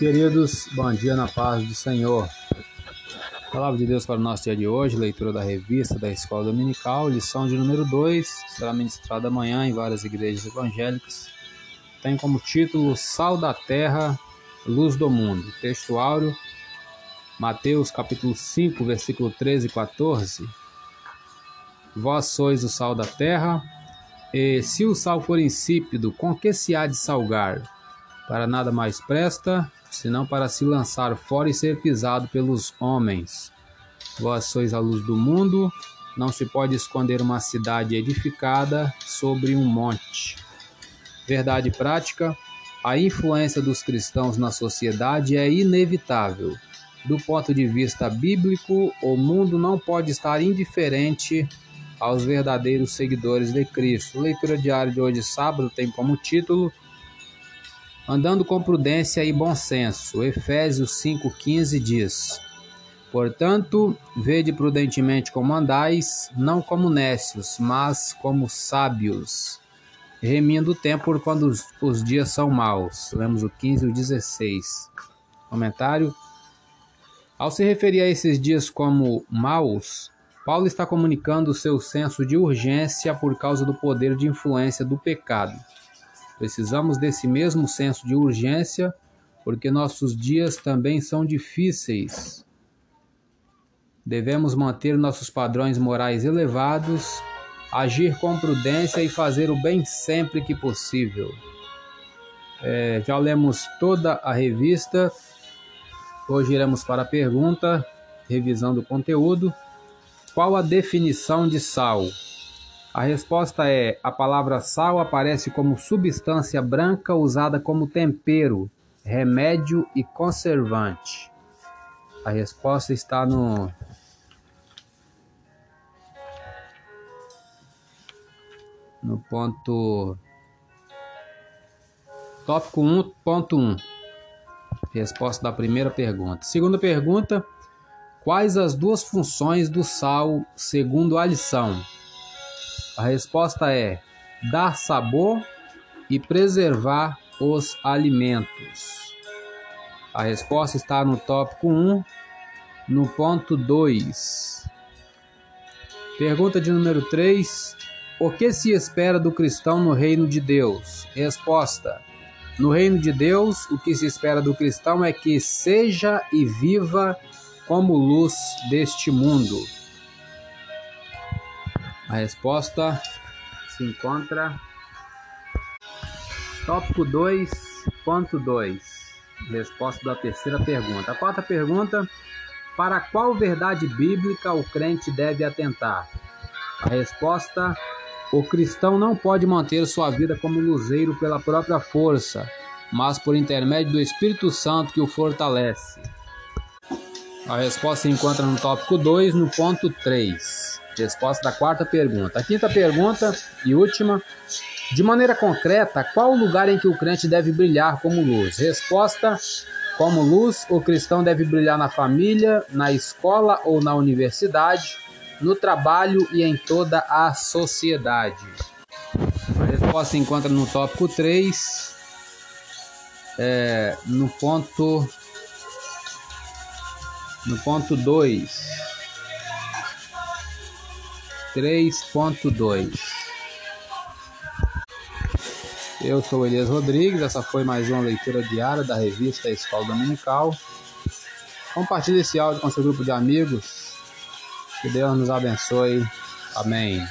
Queridos, bom dia na paz do Senhor. Palavra de Deus para o nosso dia de hoje, leitura da revista da Escola Dominical, lição de número 2, será ministrada amanhã em várias igrejas evangélicas. Tem como título Sal da Terra, Luz do Mundo. Texto áureo, Mateus capítulo 5, versículo 13 e 14. Vós sois o sal da terra, e se o sal for insípido, com que se há de salgar? Para nada mais presta, senão para se lançar fora e ser pisado pelos homens. Vós sois a luz do mundo, não se pode esconder uma cidade edificada sobre um monte. Verdade prática: a influência dos cristãos na sociedade é inevitável. Do ponto de vista bíblico, o mundo não pode estar indiferente aos verdadeiros seguidores de Cristo. Leitura diária de hoje, sábado, tem como título Andando com prudência e bom senso. Efésios 5,15 diz: Portanto, vede prudentemente como andais, não como nécios, mas como sábios, remindo o tempo por quando os, os dias são maus. Lemos o 15 e o 16. Comentário. Ao se referir a esses dias como maus, Paulo está comunicando o seu senso de urgência por causa do poder de influência do pecado. Precisamos desse mesmo senso de urgência porque nossos dias também são difíceis. Devemos manter nossos padrões morais elevados, agir com prudência e fazer o bem sempre que possível. É, já lemos toda a revista. Hoje iremos para a pergunta, revisando o conteúdo. Qual a definição de sal? A resposta é: a palavra sal aparece como substância branca usada como tempero, remédio e conservante. A resposta está no no ponto tópico 1.1. Resposta da primeira pergunta. Segunda pergunta: Quais as duas funções do sal segundo a lição? A resposta é dar sabor e preservar os alimentos. A resposta está no tópico 1, no ponto 2. Pergunta de número 3. O que se espera do cristão no reino de Deus? Resposta: No reino de Deus, o que se espera do cristão é que seja e viva como luz deste mundo? A resposta se encontra tópico 2.2. Resposta da terceira pergunta. A quarta pergunta: para qual verdade bíblica o crente deve atentar? A resposta: o cristão não pode manter sua vida como luzeiro pela própria força, mas por intermédio do Espírito Santo que o fortalece. A resposta se encontra no tópico 2, no ponto 3. Resposta da quarta pergunta. A quinta pergunta e última. De maneira concreta, qual o lugar em que o crente deve brilhar como luz? Resposta: como luz, o cristão deve brilhar na família, na escola ou na universidade, no trabalho e em toda a sociedade. A resposta se encontra no tópico 3, é, no ponto no ponto 2. 3.2. Eu sou Elias Rodrigues, essa foi mais uma leitura diária da revista Escola Dominical. Compartilhe esse áudio com seu grupo de amigos. Que Deus nos abençoe. Amém.